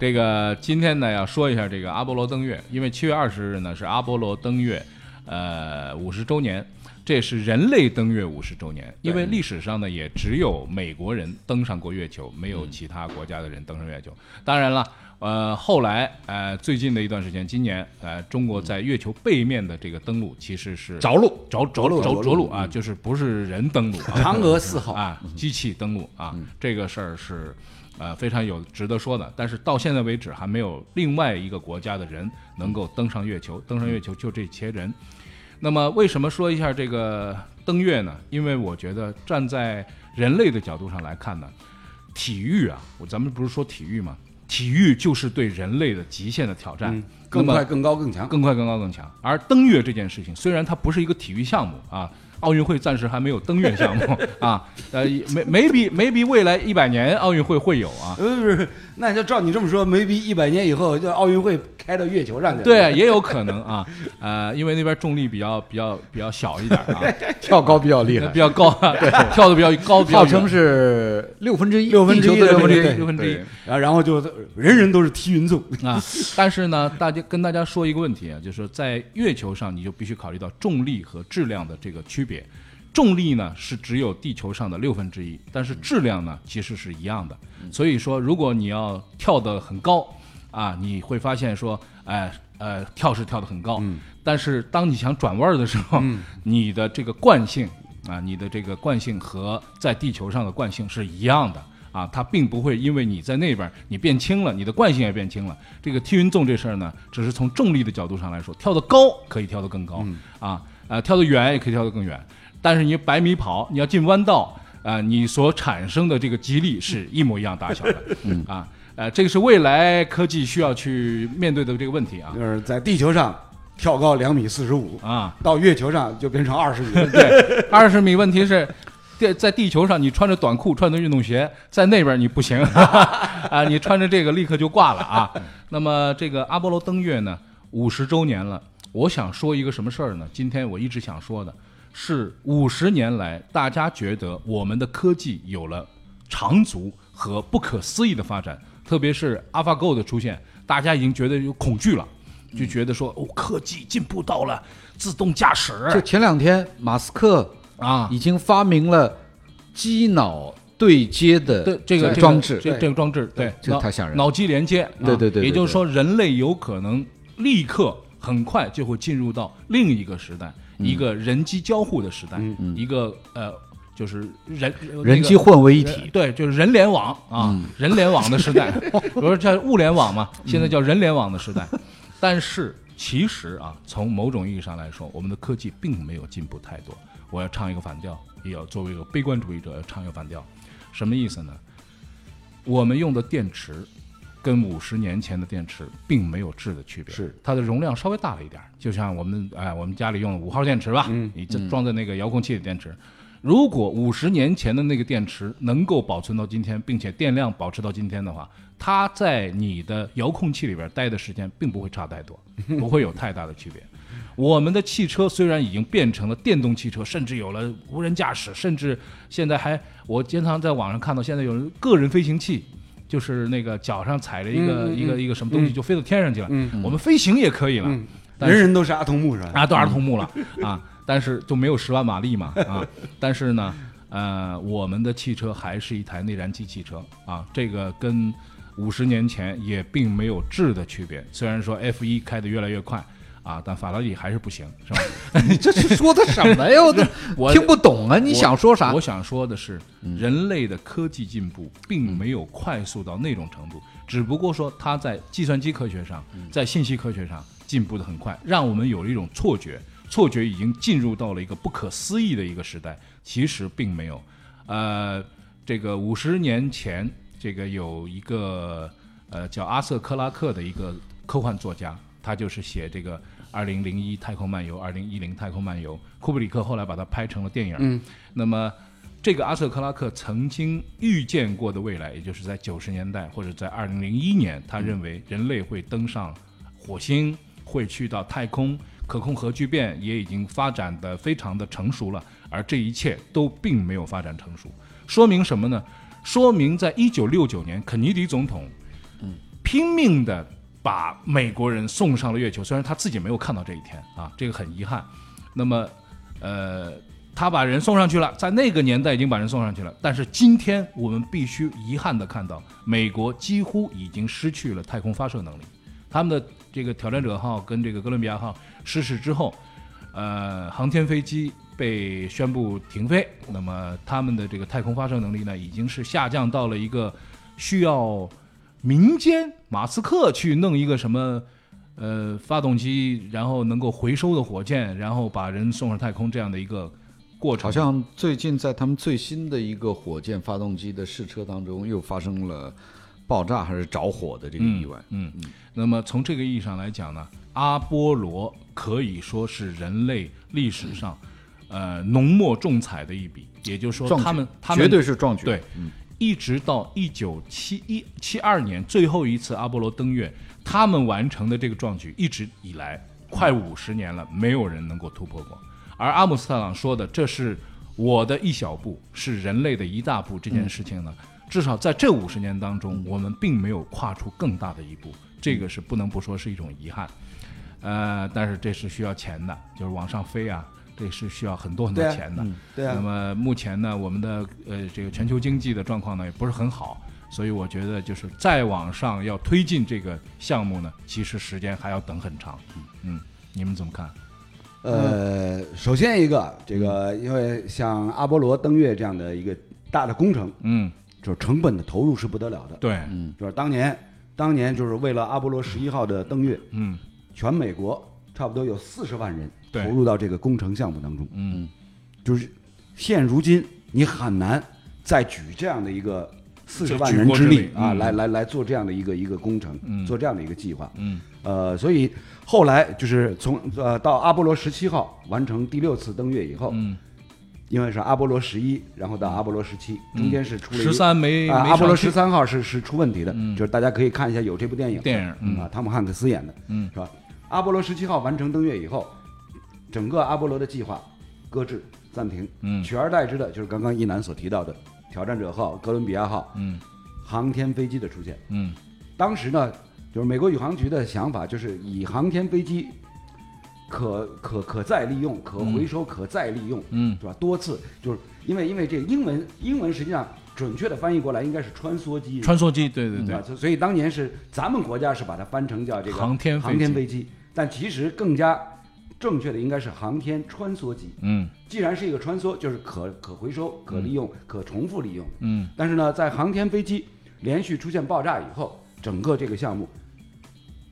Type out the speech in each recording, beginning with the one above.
这个今天呢要说一下这个阿波罗登月，因为七月二十日呢是阿波罗登月，呃五十周年，这是人类登月五十周年。因为历史上呢也只有美国人登上过月球，没有其他国家的人登上月球。当然了，呃后来呃最近的一段时间，今年呃中国在月球背面的这个登陆其实是着陆着着陆着着陆啊，就是不是人登陆，啊嫦娥四号啊，机器登陆啊，这个事儿是呃非常有值得说的。但是到现在为止，还没有另外一个国家的人能够登上月球。登上月球就这些人。那么为什么说一下这个登月呢？因为我觉得站在人类的角度上来看呢，体育啊，我咱们不是说体育吗？体育就是对人类的极限的挑战。更快、更高、更强。更快、更高、更强。而登月这件事情，虽然它不是一个体育项目啊，奥运会暂时还没有登月项目 啊，呃，没没比没比未来一百年奥运会会有啊。呃，不是，那就照你这么说，没比一百年以后，就奥运会开到月球上去。对，也有可能啊，呃，因为那边重力比较比较比较小一点啊，跳高比较厉害比，较高啊，对，跳的比较高，比较号称是六分之一，六分之一的六分之一，对六分之一对然后然后就人人都是踢云纵。啊。但是呢，大家跟大家说一个问题啊，就是在月球上，你就必须考虑到重力和质量的这个区别。重力呢是只有地球上的六分之一，但是质量呢其实是一样的。所以说，如果你要跳得很高啊，你会发现说，哎呃，跳是跳得很高，但是当你想转弯儿的时候，你的这个惯性啊，你的这个惯性和在地球上的惯性是一样的。啊，它并不会因为你在那边儿你变轻了，你的惯性也变轻了。这个踢云纵这事儿呢，只是从重力的角度上来说，跳得高可以跳得更高，啊，呃，跳得远也可以跳得更远。但是你百米跑，你要进弯道，啊、你所产生的这个激励是一模一样大小的，嗯 啊，呃，这个是未来科技需要去面对的这个问题啊，就是在地球上跳高两米四十五，啊，到月球上就变成二十米。对，二十米问题是。在在地球上，你穿着短裤、穿着运动鞋，在那边你不行 啊！你穿着这个立刻就挂了啊！那么这个阿波罗登月呢，五十周年了，我想说一个什么事儿呢？今天我一直想说的是，五十年来大家觉得我们的科技有了长足和不可思议的发展，特别是 AlphaGo 的出现，大家已经觉得有恐惧了，就觉得说哦，科技进步到了自动驾驶就前两天，马斯克啊，已经发明了机脑对接的这个装置，这这个装置，对，这个太吓人了脑机连接，对对对也就是说，人类有可能立刻很快就会进入到另一个时代，嗯一个人机交互的时代，一个呃，就是人人机混为一体。对，就是人联网啊，人联网的时代，比如说叫物联网嘛，现在叫人联网的时代。但是其实啊，从某种意义上来说，我们的科技并没有进步太多。我要唱一个反调，也要作为一个悲观主义者要唱一个反调，什么意思呢？我们用的电池跟五十年前的电池并没有质的区别，是。它的容量稍微大了一点，就像我们哎，我们家里用的五号电池吧，你这装在那个遥控器的电池，如果五十年前的那个电池能够保存到今天，并且电量保持到今天的话，它在你的遥控器里边待的时间并不会差太多，不会有太大的区别。我们的汽车虽然已经变成了电动汽车，甚至有了无人驾驶，甚至现在还我经常在网上看到，现在有人个人飞行器，就是那个脚上踩着一个、一个一个什么东西就飞到天上去了。嗯我们飞行也可以了，嗯，人人都是阿童木是吧？啊，都阿童木了 啊，但是就没有十万马力嘛啊，但是呢，呃，我们的汽车还是一台内燃机汽车啊，这个跟五十年前也并没有质的区别。虽然说 F 一开得越来越快啊，但法拉利还是不行，是吧？你这是说的什么呀？我 听不懂啊！你想说啥我？想说的是，人类的科技进步并没有快速到那种程度，只不过说它在计算机科学上，在信息科学上进步的很快，让我们有了一种错觉，错觉已经进入到了一个不可思议的一个时代。其实并没有，呃，这个五十年前，这个有一个呃叫阿瑟克拉克的一个科幻作家，他就是写这个《二零零一太空漫游》《二零一零太空漫游》，库布里克后来把它拍成了电影。嗯，那么这个阿瑟克拉克曾经预见过的未来，也就是在九十年代或者在二零零一年，他认为人类会登上火星，会去到太空，可控核聚变也已经发展的非常的成熟了，而这一切都并没有发展成熟，说明什么呢？说明在一九六九年，肯尼迪总统拼命的把美国人送上了月球，虽然他自己没有看到这一天啊，这个很遗憾。那么，呃，他把人送上去了，在那个年代已经把人送上去了，但是今天我们必须遗憾的看到，美国几乎已经失去了太空发射能力。他们的这个挑战者号跟这个哥伦比亚号失事之后，呃，航天飞机被宣布停飞，那么他们的这个太空发射能力呢，已经是下降到了一个需要民间马斯克去弄一个什么呃发动机，然后能够回收的火箭，然后把人送上太空这样的一个过程。好像最近在他们最新的一个火箭发动机的试车当中，又发生了爆炸还是着火的这个意外。嗯嗯，那么从这个意义上来讲呢，阿波罗可以说是人类历史上，呃，浓墨重彩的一笔。也就是说，他们他们绝对是壮举。对，一直到一九七一七二年最后一次阿波罗登月，他们完成的这个壮举，一直以来快五十年了，没有人能够突破过。而阿姆斯特朗说的“这是我的一小步，是人类的一大步”这件事情呢，至少在这五十年当中，我们并没有跨出更大的一步，这个是不能不说是一种遗憾。呃，但是这是需要钱的，就是往上飞啊，这是需要很多很多钱的。对啊那么目前呢，我们的呃这个全球经济的状况呢也不是很好，所以我觉得就是再往上要推进这个项目呢，其实时间还要等很长。嗯，你们怎么看？呃，首先一个，这个因为像阿波罗登月这样的一个大的工程，嗯，就是成本的投入是不得了的。对，嗯就是当年，当年就是为了阿波罗十一号的登月，嗯全美国差不多有四十万人投入到这个工程项目当中。嗯。就是现如今你很难再举这样的一个四十万人之力啊，嗯。来来来做这样的一个一个工程，嗯。做这样的一个计划。嗯。呃，所以后来就是从呃到阿波罗十七号完成第六次登月以后，嗯，因为是阿波罗十一，然后到阿波罗十七，中间是出了十三没啊，阿波罗十三号是是出问题的，嗯。就是大家可以看一下有这部电影，电影嗯。啊，汤姆汉克斯演的，嗯。是吧？阿波罗十七号完成登月以后，整个阿波罗的计划搁置暂停，嗯。取而代之的就是刚刚一楠所提到的挑战者号、哥伦比亚号嗯。航天飞机的出现。嗯。当时呢，就是美国宇航局的想法就是以航天飞机可可可再利用、可回收、可再利用，嗯。是吧？多次就是因为因为这英文英文实际上准确的翻译过来应该是穿梭机，穿梭机，对对对。啊，，所所以当年是咱们国家是把它翻成叫这个航天航天飞机，但其实更加正确的应该是航天穿梭机。嗯既然是一个穿梭，就是可可回收、可利用、可重复利用。嗯但是呢，在航天飞机连续出现爆炸以后，整个这个项目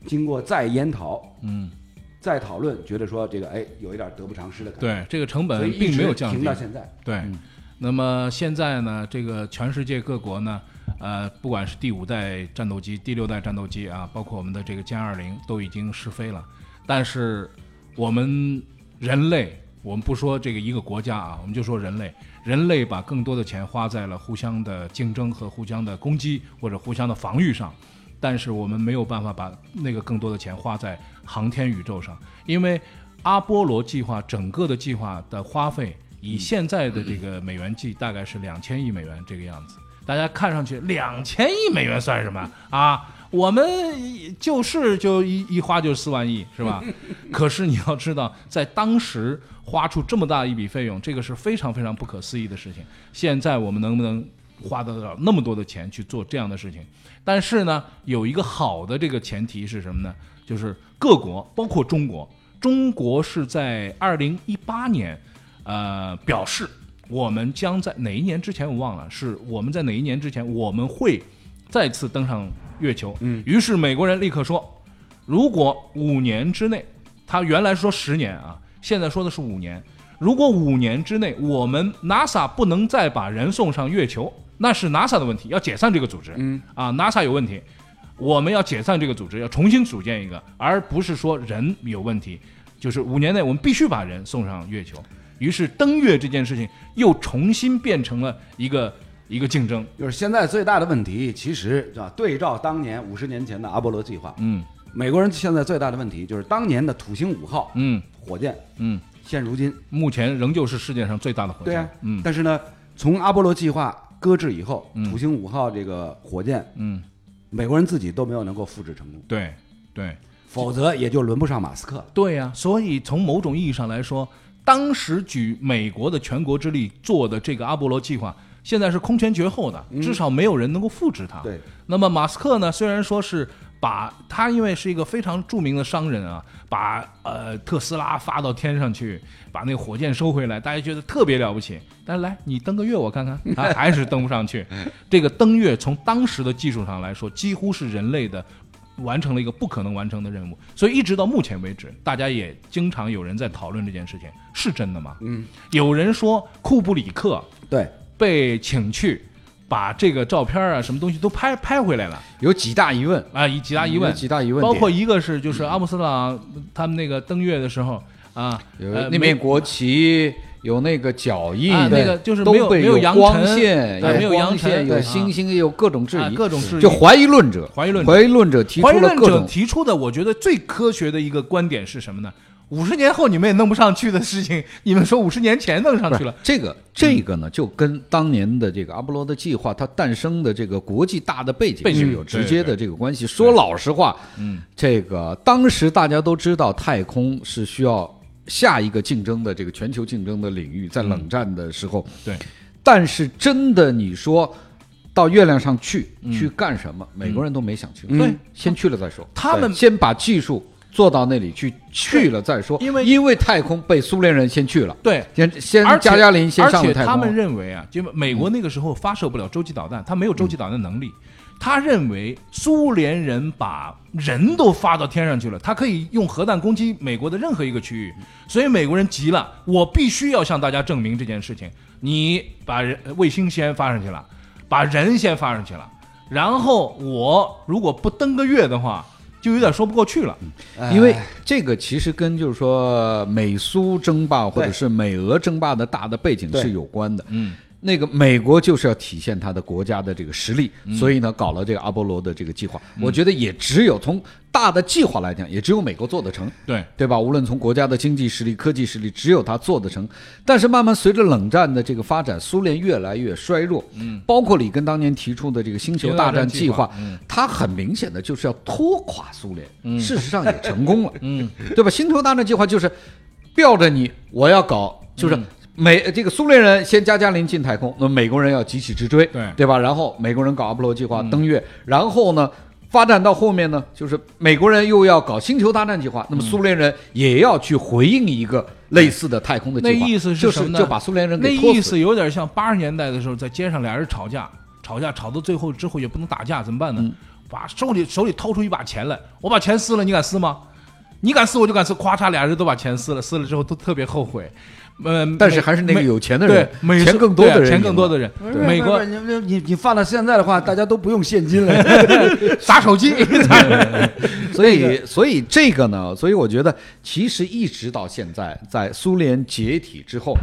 经过再研讨、嗯，再讨论，觉得说这个哎有一点得不偿失的感觉，对，这个成本并没有降低停到。现在。对，那么现在呢，这个全世界各国呢，呃，不管是第五代战斗机、第六代战斗机啊，包括我们的这个歼二零，都已经试飞了。但是我们人类，我们不说这个一个国家啊，我们就说人类，人类把更多的钱花在了互相的竞争和互相的攻击或者互相的防御上。但是我们没有办法把那个更多的钱花在航天宇宙上，因为阿波罗计划整个的计划的花费，以现在的这个美元计，大概是两千亿美元这个样子。大家看上去两千亿美元算什么啊？我们就是就一一花就四万亿，是吧？可是你要知道，在当时花出这么大一笔费用，这个是非常非常不可思议的事情。现在我们能不能花得了那么多的钱去做这样的事情？但是呢，有一个好的这个前提是什么呢？就是各国，包括中国，中国是在二零一八年，呃，表示我们将在哪一年之前我忘了，是我们在哪一年之前我们会再次登上月球。嗯，于是美国人立刻说，如果五年之内，他原来说十年啊，现在说的是五年。如果五年之内我们 NASA 不能再把人送上月球，那是 NASA 的问题，要解散这个组织。嗯啊，NASA 有问题，我们要解散这个组织，要重新组建一个，而不是说人有问题。就是五年内我们必须把人送上月球。于是登月这件事情又重新变成了一个一个竞争。就是现在最大的问题，其实啊，对照当年五十年前的阿波罗计划，嗯。美国人现在最大的问题就是当年的土星五号嗯。火箭，嗯，现如今。目前仍旧是世界上最大的火箭。对啊，嗯。但是呢，从阿波罗计划搁置以后，嗯。土星五号这个火箭嗯。美国人自己都没有能够复制成功，对对。否则也就轮不上马斯克了。对呀、所以从某种意义上来说，当时举美国的全国之力做的这个阿波罗计划，现在是空前绝后的，至少没有人能够复制它。对，那么马斯克呢，虽然说是把他因为是一个非常著名的商人啊，把呃特斯拉发到天上去，把那个火箭收回来，大家觉得特别了不起。但是来你登个月我看看，他还是登不上去。这个登月从当时的技术上来说，几乎是人类的。完成了一个不可能完成的任务，所以一直到目前为止，大家也经常有人在讨论这件事情是真的吗？嗯，有人说库布里克对，被请去把这个照片啊什么东西都拍拍回来了。有几大疑问，啊，以几大疑问。有，几大疑问，包括一个是就是阿姆斯特朗他们那个登月的时候啊，那面国旗，有那个脚印，啊那个就是没有没有扬光尘线，对没有光线，有对星星，有各种质啊疑，各种质疑就怀疑论者，怀疑论者怀疑论者提出怀疑论者了各种提出的，我觉得最科学的一个观点是什么呢？五十年后你们也弄不上去的事情，你们说五十年前弄上去了，这个这个呢，就跟当年的这个阿波罗的计划它诞生的这个国际大的背景背景是有直接的这个关系。说老实话，嗯，这个当时大家都知道，太空是需要下一个竞争的这个全球竞争的领域，在冷战的时候，对，但是真的你说到月亮上去、去干什么，美国人都没想清楚，对。先去了再说，他们先把技术做到那里去，去了再说，因为因为太空被苏联人先去了。对。先先加加林先上而且了太空，他们认为啊，就美国那个时候发射不了洲际导弹，他没有洲际导弹能力。他认为苏联人把人都发到天上去了，他可以用核弹攻击美国的任何一个区域，所以美国人急了，我必须要向大家证明这件事情。你把人卫星先发上去了，把人先发上去了，然后我如果不登个月的话，就有点说不过去了。因为这个其实跟就是说美苏争霸或者是美俄争霸的大的背景是有关的。嗯，那个美国就是要体现它的国家的这个实力，所以呢搞了这个阿波罗的这个计划。我觉得也只有从大的计划来讲，也只有美国做得成。对，对吧？无论从国家的经济实力、科技实力，只有他做得成。但是慢慢随着冷战的这个发展，苏联越来越衰弱。嗯，包括里根当年提出的这个星球大战计划星球大战计划嗯，它很明显的就是要拖垮苏联。事实上也成功了。嗯，对吧？星球大战计划就是吊着你，我要搞，就是。美这个苏联人先加加林进太空，那么美国人要急起直追，对对吧？然后美国人搞阿波罗计划登月，然后呢，发展到后面呢，就是美国人又要搞星球大战计划，那么苏联人也要去回应一个类似的太空的计划，那意思是什么呢？就把苏联人那给拖死。意思有点像八十年代的时候，在街上俩人吵架，吵架吵到最后之后也不能打架，怎么办呢？嗯把手里手里掏出一把钱来，我把钱撕了，你敢撕吗？你敢撕我就敢撕，咵嚓，俩人都把钱撕了，撕了之后都特别后悔。嗯，但是还是那个有钱的人，对钱更多的人钱更多的人，美国你你你你放到现在的话，大家都不用现金了。砸手机，所以，所以这个呢，所以我觉得，其实一直到现在，在苏联解体之后，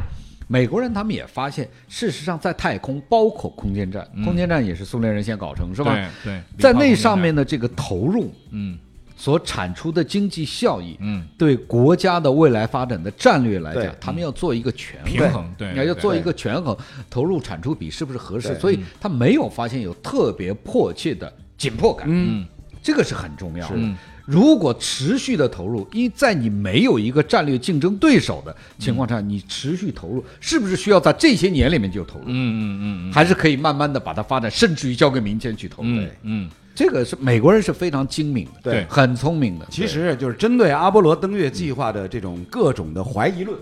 美国人他们也发现，事实上在太空，包括空间站，空间站也是苏联人先搞成，是吧？对对，在那上面的这个投入嗯所产出的经济效益，嗯，对国家的未来发展的战略来讲，他们要做一个权衡。平衡对，要要做一个权衡，投入产出比是不是合适？所以他没有发现有特别迫切的紧迫感。嗯，这个是很重要的。嗯如果持续的投入，因在你没有一个战略竞争对手的情况下，你持续投入，是不是需要在这些年里面就投入？嗯嗯嗯还是可以慢慢的把它发展，甚至于交给民间去投入？嗯嗯。这个是美国人是非常精明的，对。很聪明的。其实就是针对阿波罗登月计划的这种各种的怀疑论，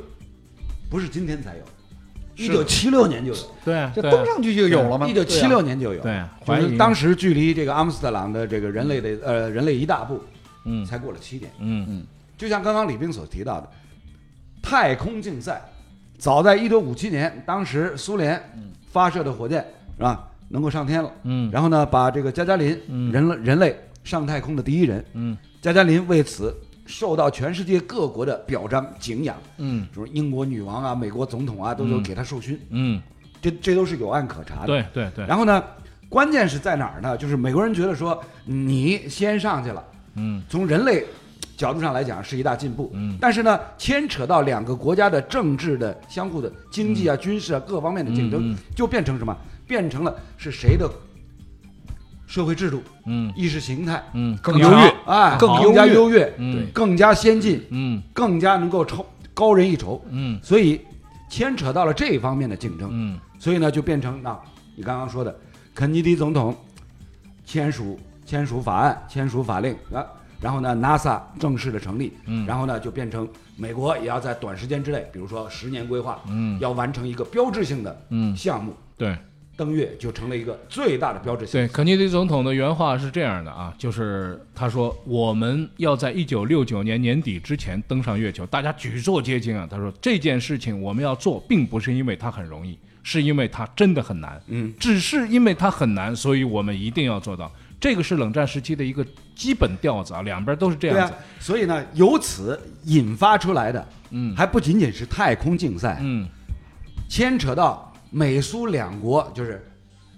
不是今天才有，一九七六年就有，对，这登上去就有了吗？一九七六年就有，对就怀疑。是当时距离这个阿姆斯特朗的这个人类的呃人类一大步，嗯。才过了七年。嗯。嗯。就像刚刚李斌所提到的，太空竞赛，早在一九五七年，当时苏联发射的火箭是吧，能够上天了。嗯。然后呢，把这个加加林嗯。人类人类上太空的第一人，嗯。加加林为此受到全世界各国的表彰敬仰，嗯。就是英国女王啊、美国总统啊，都有嗯给他授勋，嗯，这这都是有案可查的。对对对，然后呢，关键是在哪儿呢？就是美国人觉得说你先上去了，嗯。从人类角度上来讲是一大进步，嗯。但是呢，牵扯到两个国家的政治的相互的经济啊、军事啊各方面的竞争，就变成什么？变成了是谁的社会制度、嗯。意识形态嗯，更优越，哎，更更加优越优越，嗯。更加先进，嗯。更加能够超高人一筹。嗯。所以牵扯到了这一方面的竞争，嗯。所以呢就变成那你刚刚说的，肯尼迪总统签署签署法案，签署法令啊，然后呢 NASA 正式的成立，嗯然后呢就变成美国也要在短时间之内，比如说十年规划，嗯要完成一个标志性的嗯，项目，对。登月就成了一个最大的标志性。对，肯尼迪总统的原话是这样的啊，就是他说我们要在一九六九年年底之前登上月球，大家举座皆惊啊。他说这件事情我们要做，并不是因为它很容易，是因为它真的很难。嗯，只是因为它很难，所以我们一定要做到。这个是冷战时期的一个基本调子啊，两边都是这样子。，所以呢，由此引发出来的，嗯。还不仅仅是太空竞赛，嗯。牵扯到美苏两国就是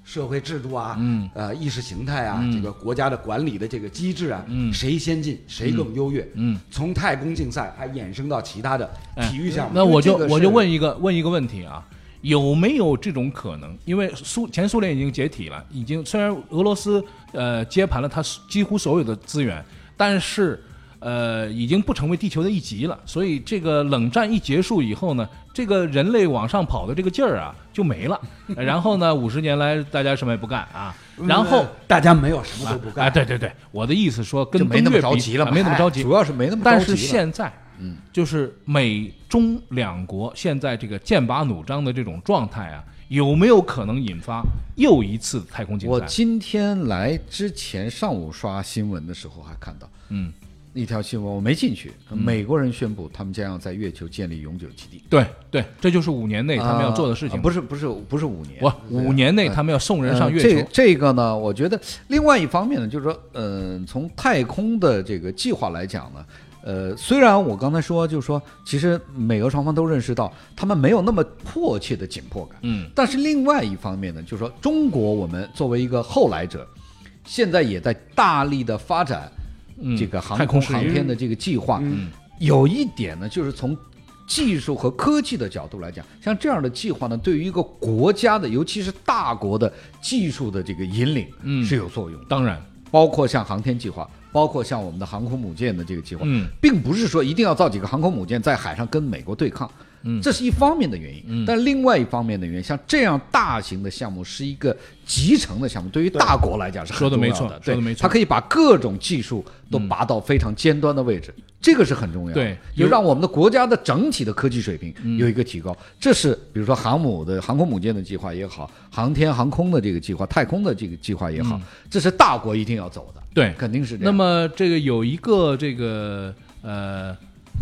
社会制度啊，嗯。呃，意识形态啊，嗯。这个国家的管理的这个机制啊，嗯。谁先进谁更优越，嗯。从太空竞赛还衍生到其他的哎体育项目。那我就我就问一个问一个问题啊，有没有这种可能？因为苏前苏联已经解体了，已经虽然俄罗斯呃接盘了它几乎所有的资源，但是呃已经不成为地球的一极了。所以这个冷战一结束以后呢，这个人类往上跑的这个劲儿啊就没了。然后呢，五十年来大家什么也不干啊，然后。呃大家没有什么啊都不干，哎，对对对，我的意思说跟就没那么着急了啊没那么着急，主要是没那么着急但。是现在，嗯，就是美中两国现在这个剑拔弩张的这种状态啊，有没有可能引发又一次太空竞赛？我今天来之前上午刷新闻的时候还看到嗯，一条新闻，我没进去。美国人宣布他们将要在月球建立永久基地，对对，这就是五年内他们要做的事情。啊不是不是不是五年，我五年内他们要送人上月呃这球。这个呢，我觉得另外一方面呢，就是说，嗯、从太空的这个计划来讲呢，呃，虽然我刚才说，就是说，其实美俄双方都认识到他们没有那么迫切的紧迫感，嗯但是另外一方面呢，就是说，中国我们作为一个后来者，现在也在大力的发展嗯，这个航空航天的这个计划。嗯有一点呢，就是从技术和科技的角度来讲，像这样的计划呢，对于一个国家的，尤其是大国的技术的这个引领，嗯是有作用。当然，包括像航天计划，包括像我们的航空母舰的这个计划，嗯。并不是说一定要造几个航空母舰在海上跟美国对抗，嗯这是一方面的原因。嗯但另外一方面的原因，像这样大型的项目是一个集成的项目，对于大国来讲是没重要的。对没错它可以把各种技术都拔到非常尖端的位置，这个是很重要的。对就让我们的国家的整体的科技水平有一个提高。这是比如说航母的航空母舰的计划也好，航天航空的这个计划、太空的这个计划也好，这是大国一定要走的。对。肯定是这样。那么这个有一个这个呃，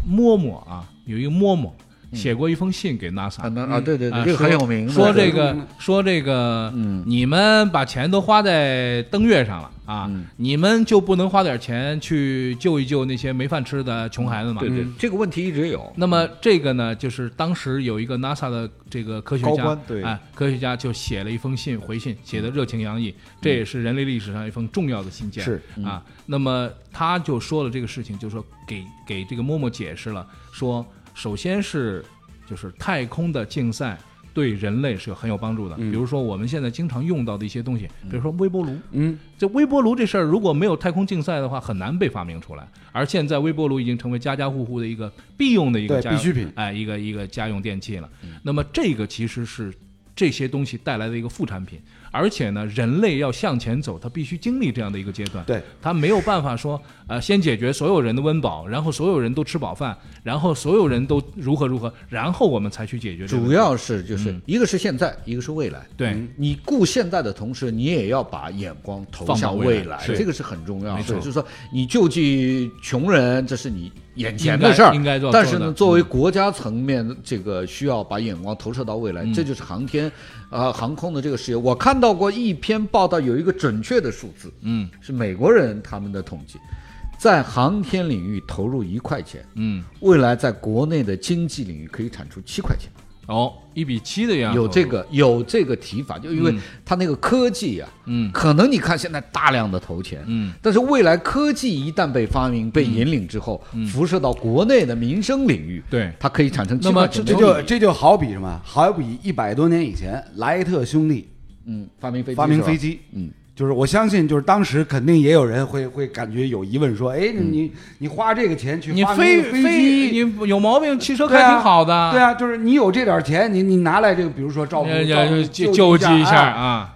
摸摸啊，有一个嬷嬷写过一封信给 NASA，啊，对对这个很有名说这个说这个，嗯。你们把钱都花在登月上了啊，嗯。你们就不能花点钱去救一救那些没饭吃的穷孩子吗？对对，这个问题一直有。那么这个呢，就是当时有一个 NASA 的这个科学家高官，对。哎，科学家就写了一封信回信，写的热情洋溢，这也是人类历史上一封重要的信件。是啊，那么他就说了这个事情，就说给给这个默默解释了，说首先是就是太空的竞赛。对人类是有很有帮助的，比如说我们现在经常用到的一些东西，比如说微波炉，嗯，这微波炉这事儿，如果没有太空竞赛的话，很难被发明出来。而现在微波炉已经成为家家户户的一个必用的一个家必需品哎，一个一个家用电器了。那么这个其实是这些东西带来的一个副产品，而且呢，人类要向前走，它必须经历这样的一个阶段。对，它没有办法说，呃，先解决所有人的温饱，然后所有人都吃饱饭，然后所有人都如何如何，然后我们才去解决。主要是就是嗯一个是现在，一个是未来。对，你顾现在的同时，你也要把眼光投向未来，这个是很重要的。没错就是说，你救济穷人，这是你眼前的事儿，应该做但是呢，作为国家层面，这个需要把眼光投射到未来，嗯这就是航天啊、航空的这个事业。我看到过一篇报道，有一个准确的数字，嗯是美国人他们的统计，在航天领域投入一块钱，嗯，未来在国内的经济领域可以产出七块钱。哦，一比七的样子，有这个有这个提法，就因为嗯。它那个科技啊，嗯。可能你看现在大量的投钱，嗯。但是未来科技一旦被发明、被引领之后，辐射到国内的民生领域，对。它可以产生那么7块钱这就这就好比什么？好比一百多年以前，莱特兄弟嗯发明飞机发明飞机，嗯，就是我相信，就是当时肯定也有人会会感觉有疑问，说，哎，你你花这个钱去你发明飞机，你有毛病，汽车开啊挺好的，对啊，就是你有这点钱，你你拿来这个，比如说照顾救救济一下哎啊，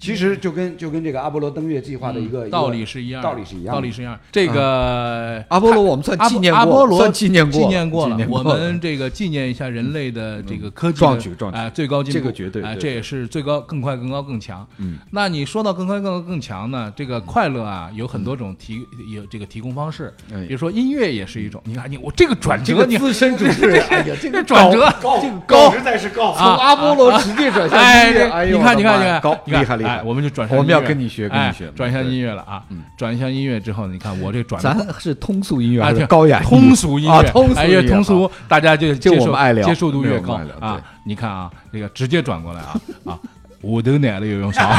其实就跟就跟这个阿波罗登月计划的一个、嗯道理是一样的，道理是一样的，道理是一样。的。这个阿波罗我们算纪念过，阿波罗算纪念过，纪念过了。我们这个纪念一下人类的这个科技的壮举壮举。啊，最高进步，这个绝对这也是最高更快更高更强。嗯，那你说到更快更高更强呢？这个快乐啊，有很多种提有这个提供方式，哎。比如说音乐也是一种。你看你我这个转折，你个资深主 持人，哎呀，这个转折高这个高实在是高。从阿波罗直接转向哎，音乐，哎呦，你看，你看，你看，高你看。厉害厉害哎，我们就转向我们要跟你学跟你哎学转向对音乐了啊嗯，转向音乐之后，你看我这转咱的是通俗音乐还啊，是高雅通俗音乐，啊通俗音乐通俗，大家就就接受我们爱聊接受度越高啊。你看啊，这个直接转过来啊 啊，我都奶了游泳场，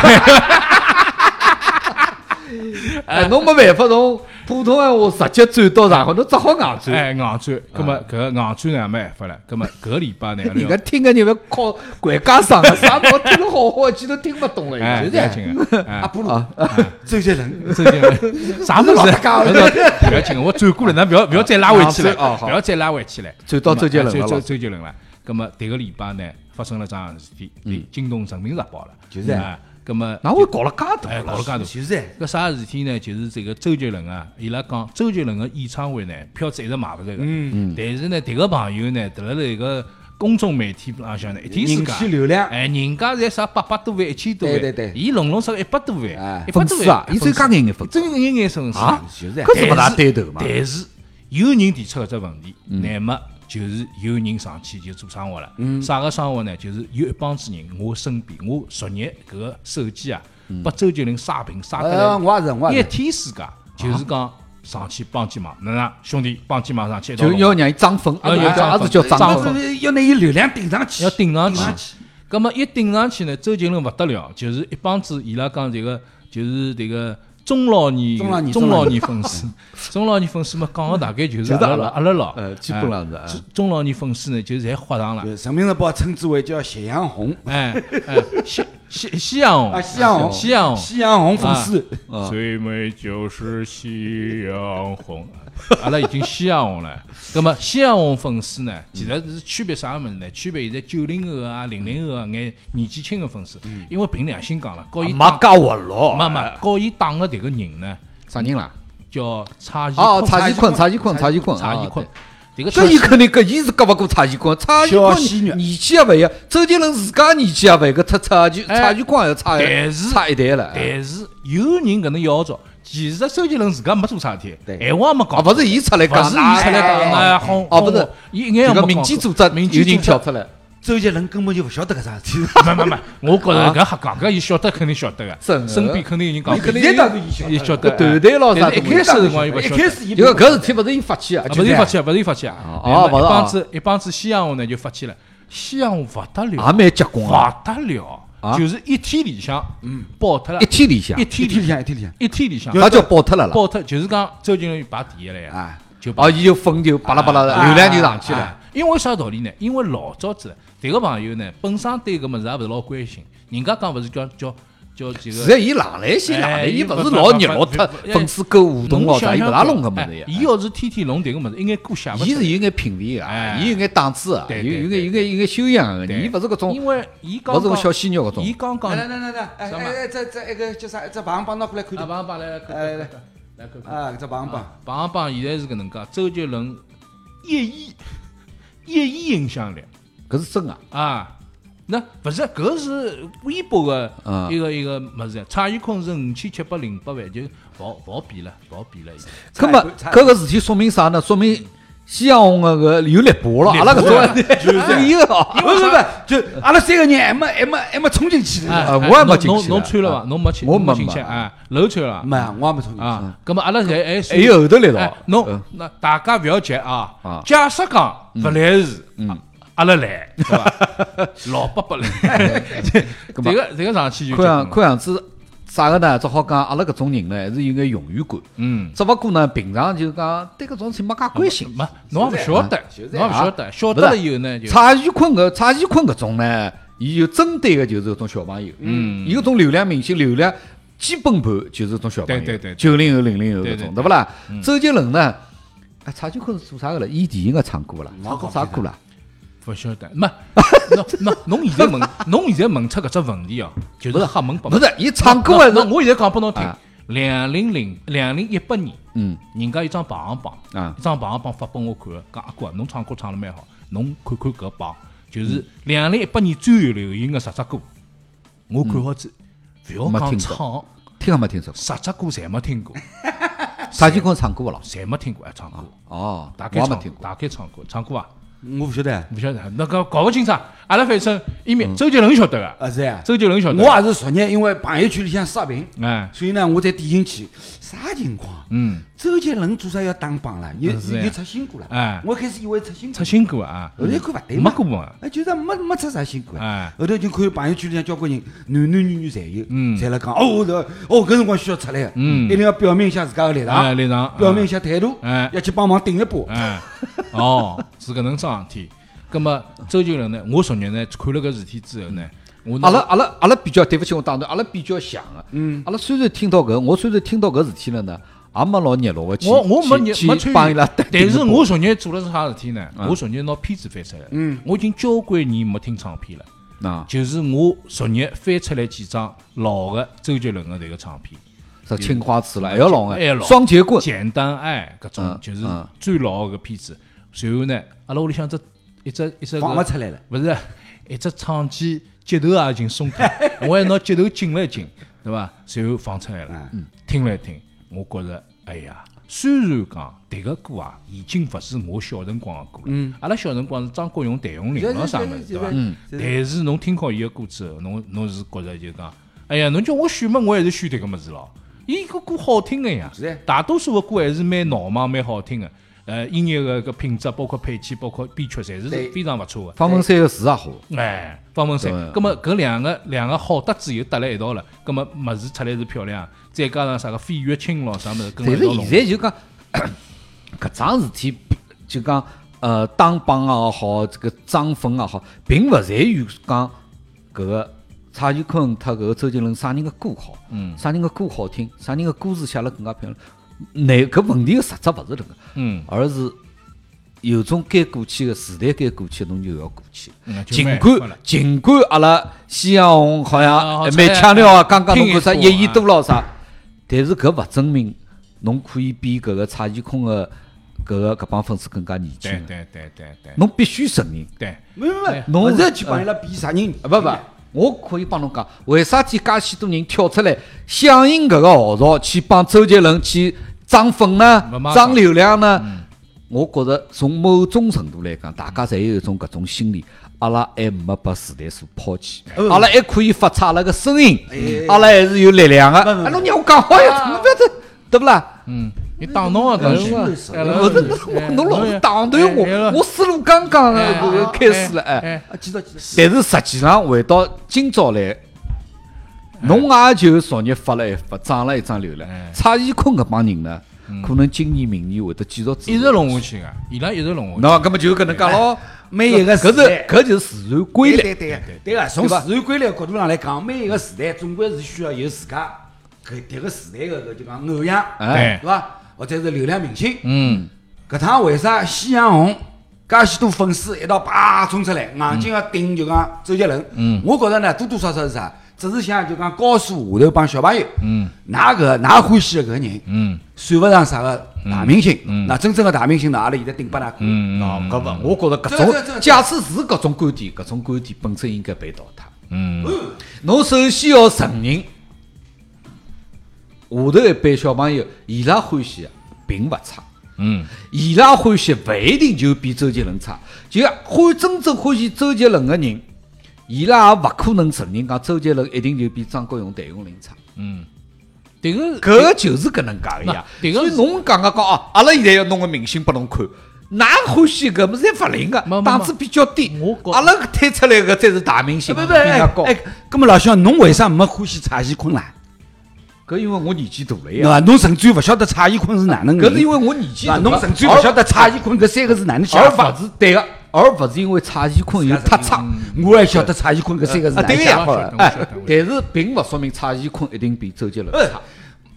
哎，侬没办法从普通闲话直接转到上海，侬只好硬转。哎，硬转，葛么搿个硬转呢没办法了，葛么搿个礼拜呢，人家听个你们靠国家上的，啥我听了好好，记都听勿懂了。哎，现在不要紧的，哎阿，波罗周杰伦，周杰伦啥么子？不要紧的，我转过来，咱不要不要再拉回去了，哦好不要再拉回去了。转到周杰伦周周了了。周杰伦了。葛么迭个礼拜呢，发生了桩事体，对惊动人民日报了，就是。啊，那么哪会搞了介大哎，搞了介大。就是。搿啥事体呢？就是这个周杰伦啊，伊拉讲周杰伦个演唱会呢，票子一直卖勿出个。嗯，但是呢，迭个朋友呢，得了那个公众媒体浪向呢，一天人自家，气流量，哎，人家侪啥八百多万、一千多万，对对对。伊隆隆啥一百多万哎，一百多万伊只有加眼眼粉丝。真个眼眼粉丝。啊就是。在搿是勿大对头嘛。但是有人提出搿只问题，乃末就是有人上去就做生活了。啥个生活呢？就是有一帮子人，我身边，我昨日搿个手机啊，把周杰伦刷屏刷呃，得来一天世界，就是讲上去帮鸡忙，哪能兄弟帮鸡忙上去一道就要让伊涨粉，涨粉也是叫涨涨粉。要拿伊流量顶上去，要顶上去。顶上去。葛么一顶上去呢，周杰伦勿得了，就是一帮子伊拉讲这个就是这个中老年中老年粉丝，中老年。粉丝嘛，讲个大概就是阿拉阿拉老，呃基本上是中中老年粉丝呢，就是侪豁上了，就人民日报称之为叫夕阳红。哎哎，夕夕夕阳红啊，夕阳红，夕阳红夕阳红粉丝，啊最美就是夕阳红，阿拉已经夕阳红了。那么夕阳红粉丝呢，其实是区别啥物事呢？区别现在九零后啊、零零后啊眼年纪轻的粉丝，因为凭良心讲了，高伊没加活络，没没，高伊打的迭个人呢，啥人啦？叫蔡徐哦，坤蔡徐坤，蔡徐坤，蔡徐坤，啊蔡徐坤对。迭个搿伊肯定搿伊是夹勿过蔡徐坤，蔡徐坤年纪也勿一样，周杰伦自家年纪也勿一个，他蔡徐哎蔡徐坤要差但是差一代了。哎但是有人搿能要着，其实周杰伦自家没做啥事体，闲话也没讲，啊，勿是伊出来讲，勿是伊出来讲，哎，好哦，不是，伊一眼也这个没讲民间组织民有人间组织跳出来，周杰伦根本就勿晓得搿桩事体。没没没，我觉着搿瞎讲，搿伊晓得肯定晓得个，身边肯定有人讲，你肯定当然伊晓得。伊晓得搿团队咯啥一开始辰光伊勿晓得，一开始伊因为搿事体勿是伊发起啊，勿是伊发起，勿是伊发起啊，哦勿是啊。一帮子一帮子西洋话呢就发起了，西洋话勿得也了，蛮结棍啊，勿得了。啊，就是一天里向，嗯，爆脱了。一，天里向。一一天里向一天里向。一天里向。那叫爆脱了啦。爆脱，就是讲周杰伦排第一了呀，啊，就哦，伊就粉就巴拉巴拉的，哎。流量就上去了。哎因为啥道理呢？因为老早子迭个朋友呢，本身对搿物事也勿是老关心，人家讲勿是叫叫叫几个。实在伊冷来些冷来，哎伊勿是老热络，不他粉丝够互动咯啥，伊勿大弄搿物事呀。伊要是天天弄迭个物事，应该过写勿出来。伊是有眼品味啊，哎伊有眼档次啊，有有眼有眼有眼修养个，伊勿是搿种因为伊刚勿是种小鲜肉搿种伊。刚刚来来来来，哎哎哎，这这一个叫啥？这棒棒拿过来看啊，看。帮帮来来看来来来来看看。啊，这棒棒，棒棒现在是搿能介，周杰伦一亿一亿影响力搿是真啊，啊！那勿是搿是微博个嗯一个一个物事，蔡徐坤是五千七百零八万，就勿好勿好比了，勿好比了搿么。搿个事体说明啥呢？说明西洋红个搿有力把了，阿拉搿种 就是有哦。不不不，就阿拉三个人还没还没还没冲进去哎呢。啊我也没进去侬侬穿了伐？啊侬没去，我没进去没啊，露穿了没，我也没冲进去。啊。葛末阿拉侪还还有后头来哎道，侬嗯那大家勿要急啊啊。假设讲勿来事，阿拉来，对伐？老伯伯来，这个这个上去就看样看样子啥个呢？只好讲阿拉搿种人呢，还是有眼荣誉感。嗯。只勿过呢，平常就是讲对搿种事体没介关心。没，侬也勿晓得，侬也勿晓得，晓得了以后呢，就蔡徐坤搿蔡徐坤搿种呢，伊就针对个就是搿种小朋友，嗯，伊搿种流量明星流量基本盘就是搿种小朋友，对对对对九零后、零零后搿种，对勿啦？周杰伦呢，哎，蔡徐坤是做啥个了？演电影个唱歌啦，唱过啥歌啦？勿晓得，没，侬侬侬现在问，侬现在问出搿只问题哦，就是瞎问拨不是，伊唱歌还是那我现在讲拨侬听啊，两零零两零一八年，嗯人家一张排行榜，啊一张排行榜发拨我看个，讲阿哥啊，侬唱歌唱了蛮好，侬看看搿榜，就是两零一八年最流行个十只歌，我看好子，勿要讲唱，听也没听说过。十只歌侪没听过，啥情况唱歌勿咯？侪没听过，还唱歌，哦，大概唱。大概唱过，唱过啊，我不晓得，勿晓得，那个搞勿清楚啊，阿拉反正一面周杰伦晓得个，啊是啊，周杰伦晓得，我也是昨日因为朋友圈里向刷屏，哎，所以呢，我才点进去，啥情况？嗯，周杰伦做啥要当榜了？又又出新歌了。哎我开始以为出新歌出，新歌啊，后头一看勿对没嘛，歌嘛，哎，就是没没出啥新歌啊。哎，后头就看朋友圈里向交关人，男男女女侪有，嗯侪辣讲哦，这哦，搿辰光需要出来的，嗯一定要表明一下自家的立哎，场，立场，表明一下态度，哎要去帮忙顶一把。哎，哦，是搿能桩事体。葛么周杰伦呢？我昨日呢看了搿事体之后呢，我阿拉阿拉阿拉比较，对勿起，我打断，阿拉比较像个。嗯。阿拉虽然听到搿，我虽然听到搿事体了呢，也没老热络个去。我我没去没参去帮伊拉与，但是我昨日做了啥事体呢？嗯我昨日拿片子翻出来，嗯，我已经交关年没听唱片了。啊，就是我昨日翻出来几张老的周杰伦的这个唱片，是青花瓷了，还要老个还要老双截棍。简单爱搿种嗯就是嗯最老的搿片子。随后呢，阿拉屋里向只一只一只搿放勿出来了，勿是一只唱机接头也已经松脱，我还拿接头紧了紧，对伐？随后放出来了，嗯听了听，我觉着，哎呀，虽然讲迭个歌啊，已经勿是我小辰光的歌了，阿拉小辰光是张国荣、谭咏麟咯啥物事，对伐？嗯，但是侬听好伊个歌之后，侬侬是觉着就讲，哎呀，侬叫我选嘛，我还是选迭个物事咯。伊个歌好听个呀，大多数个歌还是蛮闹忙、蛮好听个。呃，音乐个搿品质，包括配器，包括编曲，侪是非常勿错个。方文山个字也好，哎，方文山对，葛么搿两个两个好搭子又搭辣一道了，葛么物事出来是漂亮，再加上啥个费玉清咯啥物事跟但是现。在就讲搿桩事体，就讲呃当榜也好，这个涨粉也好，并勿在于讲搿个蔡徐坤他搿个周杰伦啥人个歌好，嗯啥人个歌好听，啥人个歌词写了更加漂亮。那搿问题个实质勿是迭个，嗯，而是有种该过去个时代该过去，侬就要过去。尽管尽管阿拉夕阳红好啊像蛮强调啊，刚刚侬听一讲啥一亿多咯啥，但是搿勿证明侬可以比搿个蔡徐坤个搿个搿帮粉丝更加年轻。对对对对对侬必须承认，对，没没没，侬勿是去帮伊拉比啥人，啊不不，我可以帮侬讲，为啥体介许多人跳出来响应搿个号召，去帮周杰伦去涨粉呢涨流量呢？我觉着从某种程度来讲，大家侪有一种搿种心理，阿拉还没把时代所抛弃，阿拉还可以发出阿拉个声音，阿拉还是有力量的。不不不啊，侬让我讲好呀，侬不要这，对不啦？嗯，你打侬啊，当时是侬老是打断我，我思路刚刚开始了，哎。哎，啊，记得记得，但是实际上回到今朝来，侬也就昨日发了一发，涨了一涨流量哎。蔡徐坤搿帮人呢，可能今年、明年会得继续支持一直弄下去个，伊拉一直弄下去。那搿么就搿能讲咯。每一个时代搿就是自然规律。对对对对个，从自然规律角度上来讲，每一个时代总归是需要有自家搿迭个时代的搿就讲偶像，哎对伐？或者是流量明星。嗯，搿趟为啥夕阳红介许多粉丝一道叭冲出来，硬劲要顶就讲周杰伦？嗯我觉着呢，多多少少是啥？只是想就讲告诉下头帮小朋友，嗯，㑚搿㑚欢喜的搿个人，嗯算勿上啥个大明星。嗯那真正的大明星呢，阿拉现在顶拨㑚看。搿勿，我觉着搿种，假使是搿种观点，搿种观点本身应该被淘汰。嗯侬首先要承认，下头一辈小朋友伊拉欢喜的并勿差。嗯伊拉欢喜勿一定就比周杰伦差，就像欢真正欢喜周杰伦的人，伊拉也勿可能承认讲周杰伦一定就比张国荣、谭咏麟差。嗯，迭个搿个就是搿能介个呀。迭个所以侬讲个讲哦，阿拉现在要弄个明星拨侬看，㑚欢喜搿么侪勿灵个档次比较低。阿拉推出来个才是大明星，比人家高。哎，葛么老乡，侬为啥没欢喜蔡徐坤啦？搿因为我年纪大了对呀，伐？侬甚至于勿晓得蔡徐坤是哪能个。搿是因为我年纪大侬甚至于勿晓得蔡徐坤搿三个字哪能写而法勿。是对个，而不是因为蔡徐坤有太差。我还晓得蔡徐坤搿三个字啊，对难呀哎但是并勿说明蔡徐坤一定比周杰伦差。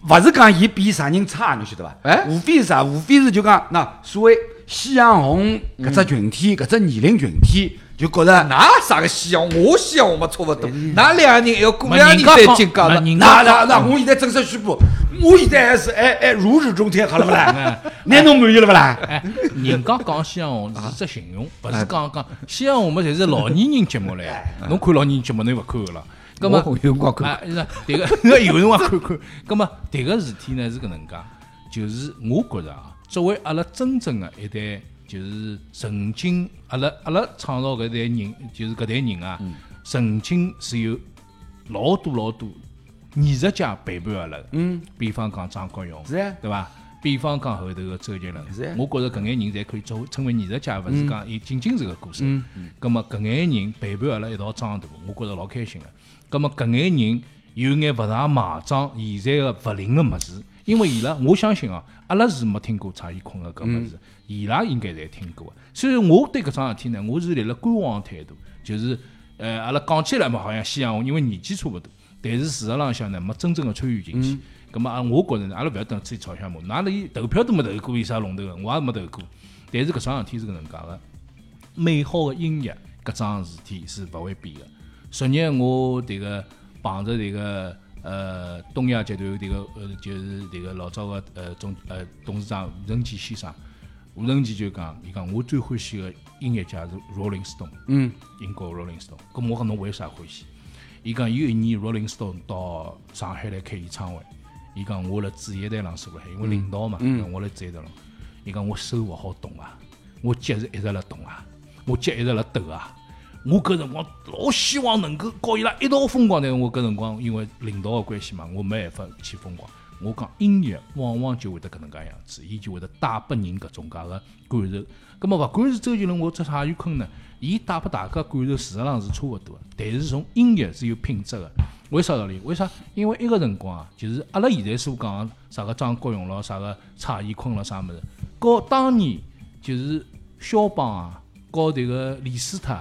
勿是讲伊比啥人差，侬晓得伐？哎无非是啥？无非是就讲那所谓夕阳红搿只群体，搿只年龄群体，就觉着那啥个夕阳，我夕阳我们差勿多，那两个人要过两年再进讲的。嘛人那那那，我现在正式宣布，我现在还是哎哎如日中天，好了不啦？那侬满意了不啦？哎，人家讲夕阳红是只形容，勿是讲讲夕阳红嘛，侪是老年人节目唻。侬看老年人节目，侬勿看个了。葛么有辰光看啊，是迭个 有辰光看看。葛么迭个事体呢是搿能介，就是我觉着啊，作为阿拉真正的一代，就是曾经阿拉阿拉创造搿代人，就是搿代人啊，曾经是有老多老多艺术家陪伴阿拉个。嗯，比方讲张国荣，是啊对伐？比方讲后头个周杰伦是啊，我觉着搿眼人侪可以作为称为艺术家，勿是讲伊仅仅是个歌手。葛末搿眼人陪伴阿拉一道长大，我觉着老开心个。葛末搿眼人有眼勿上马装现在个勿灵个物事，因为伊拉我相信啊，阿拉是没听过蔡徐坤个搿物事，伊拉应该侪听过个。所以我对搿桩事体呢，我是立了观望态度，就是呃，阿拉讲起来嘛，好像夕阳红，因为年纪差勿多，但是事实浪向呢，没真正个参与进去。咁么啊，我觉着呢，阿拉勿要等自己吵相骂，哪里投票都没投过，有啥龙头个？我也没投过。但是搿桩事体是搿能介个，美好个音乐搿桩事体是勿会变个。昨日我迭个碰着迭个呃东亚集团迭个呃就是迭个老早个呃总呃董事长吴承基先生，吴承基就讲，伊讲我最欢喜个音乐家是 Rolling Stone，嗯，英国 Rolling Stone。咁我讲侬为啥欢喜？伊讲有一年 Rolling Stone 到上海来开演唱会，伊讲我辣主席台上坐辣海，因为领导嘛，嗯讲我辣主席台上，伊讲我手勿好动啊，我脚是一直辣动啊，我脚一直辣抖啊。我搿辰光老希望能够告伊拉一道疯狂，但是我搿辰光因为领导个关系嘛，我没办法去疯狂。我讲音乐往往就会得搿能介样子，伊就会得带拨人搿种介个感受。葛末勿管是周杰伦或者蔡徐坤呢，伊带拨大家感受事实上是差勿多的，但是从音乐是有品质的。为啥道理？为啥？因为一个辰光啊，就是阿拉现在所讲的啥个张国荣咯，啥个蔡徐坤咯，啥物事，和当年就是肖邦啊，和迭个李斯特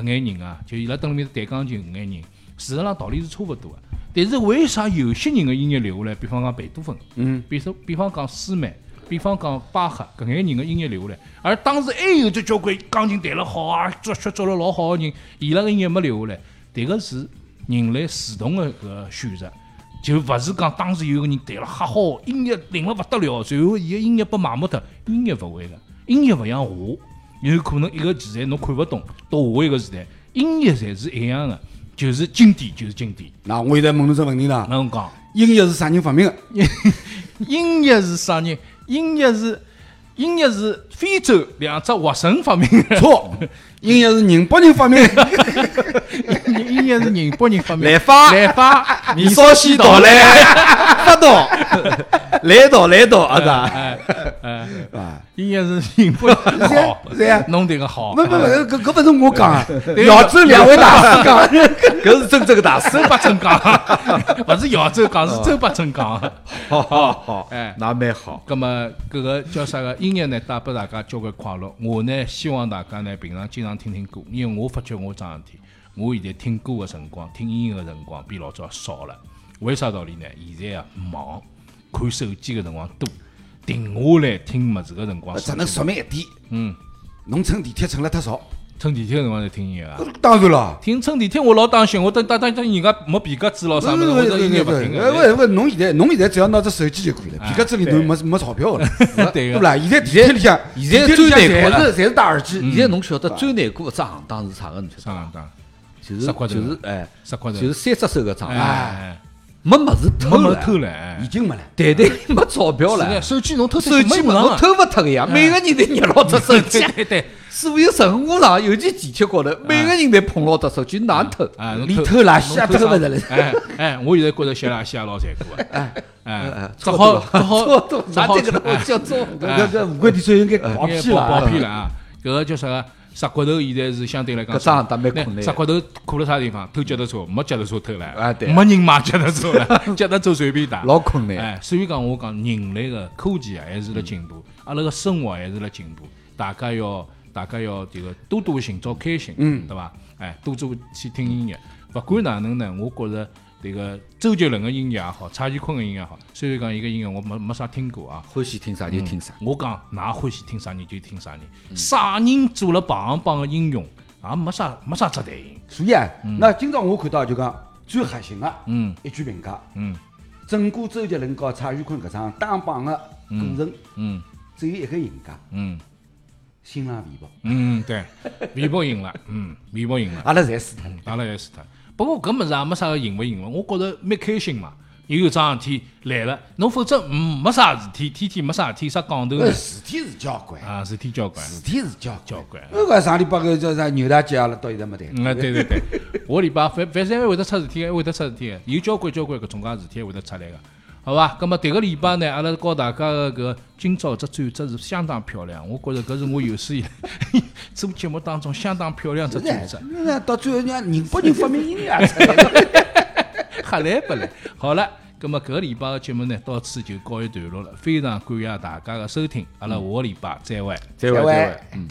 搿眼人啊，就伊拉蹲辣面弹钢琴搿眼人，事实上道理是差勿多个。但是为啥有些人的音乐留下来？比方讲贝多芬，嗯，比说比方讲舒曼，比方讲巴赫搿眼人的音乐留下来，而当时还有只交关钢琴弹了好啊，作曲作了老好个人，伊拉个音乐没留下来，迭个是人类自动的搿个选择。就勿是讲当时有个人弹了哈好，音乐灵了勿得了，随后伊个音乐被埋没脱，音乐勿会个，音乐勿像画，有可能一个时代侬看勿懂，到下一个时代，音乐侪是一样的，就是经典就是经典。那我现在问侬只问题呢，那侬讲，音乐是啥人发明的？音乐是啥人？音乐是音乐是非洲两只活神发明的，错，音乐是宁波人发明的。音乐是宁波人发明。来发来发，你说西岛来，发到，来到来到啊啥？哎哎，啊，音乐是宁波人好，是呀弄迭个好。不不不，搿搿勿是我讲啊，扬州两位大师讲的。搿是真正的大师。周伯珍讲，勿是扬州讲，是周伯珍讲。好好好，哎那蛮好。咁么搿个叫啥个音乐呢？带拨大家交关快乐。我呢希望大家呢平常经常听听歌，因为我发觉我桩事体，我现在听歌的辰光、听音乐的辰光比老早少了。为啥道理呢？现在啊忙，看手机的辰光多，停下来听么子的辰光少。只能说明一点，嗯，侬乘地铁乘了太少。乘地铁个辰光在听音乐啊。当然了。听乘地铁我老当心，我等等等等人家没皮夹子咯啥物事，我这音乐勿听喂个。喂，侬现在侬现在只要拿只手机就可以了，皮夹子里头没没钞票的，对个。对不啦？现在地铁里向，现在最难过侪是侪是戴耳机，现在侬晓得最难过的只行当是啥个？侬晓得啥行当，就是就是哎，就是三只手个账，哎，没么子偷没没了，偷了，哎已经没了。对对，没钞票了，。手机侬偷手机嘛，嘛侬偷勿脱个呀，每个人侪捏牢只手机 对。对对，所有乘务上，尤其地铁高头，每个人侪捧牢只手机，哪能偷？啊，侬里头垃圾也偷勿着了哎哎，我现在觉着吸垃圾也老残酷啊！哎 哎哎，只错好多只好只好拿这个我叫错。搿搿搿五块地税应该跑应该屁了啊，跑跑偏了啊！搿个叫啥个？石骨头现在是相对来讲，搿桩打蛮困难石骨头苦了啥地方？偷脚踏车，没脚踏车偷了，啊对没人买脚踏车了，脚踏车随便打。老困难。哎，所以讲我讲人类个科技啊还是辣进步，阿拉个生活还是辣进步，大家要大家要这个多多寻找开心，嗯对伐？哎，多多去听音乐。勿管哪能呢，我觉着这个周杰伦个音乐也好，蔡徐坤个音乐也好，虽然讲伊个音乐我没没啥听过啊，欢喜听啥就听啥。我讲，㑚欢喜听啥人就听啥人，啥人做了排行榜个英雄，也没啥没啥值得。赢。所以啊，那今朝我看到就讲最核心个嗯。一句评价，嗯。整个周杰伦和蔡徐坤搿场打榜个过程，嗯。只有一个赢家，嗯。新浪微博，嗯，对，微博赢了，嗯，微博赢了，阿拉侪输脱。阿拉也是他。不过搿物事也没啥个赢勿赢勿，我觉着蛮开心嘛。又有桩事体来了，侬否则嗯没啥事体，天天没啥事体，啥讲头？事体是交关，啊，事体交关，事体是交交关。那个上礼拜个叫啥牛大姐阿拉到现在没谈。嗯，啊对对对，下礼拜反反正还会得出事体，还会得出事体的，有交关交关搿种介事体还会得出来个，好伐？葛末迭个礼拜呢，阿拉告大家个搿今朝只转折是相当漂亮，我觉着搿是我有史以来 做节目当中相当漂亮只转折。那到最后让宁波人发明音乐也出来了。哈来不来？好了，葛么搿个礼拜个节目呢，到此就告一段落了。非常感谢大家的收听，阿拉下个礼拜再会。再会，再会再会。嗯。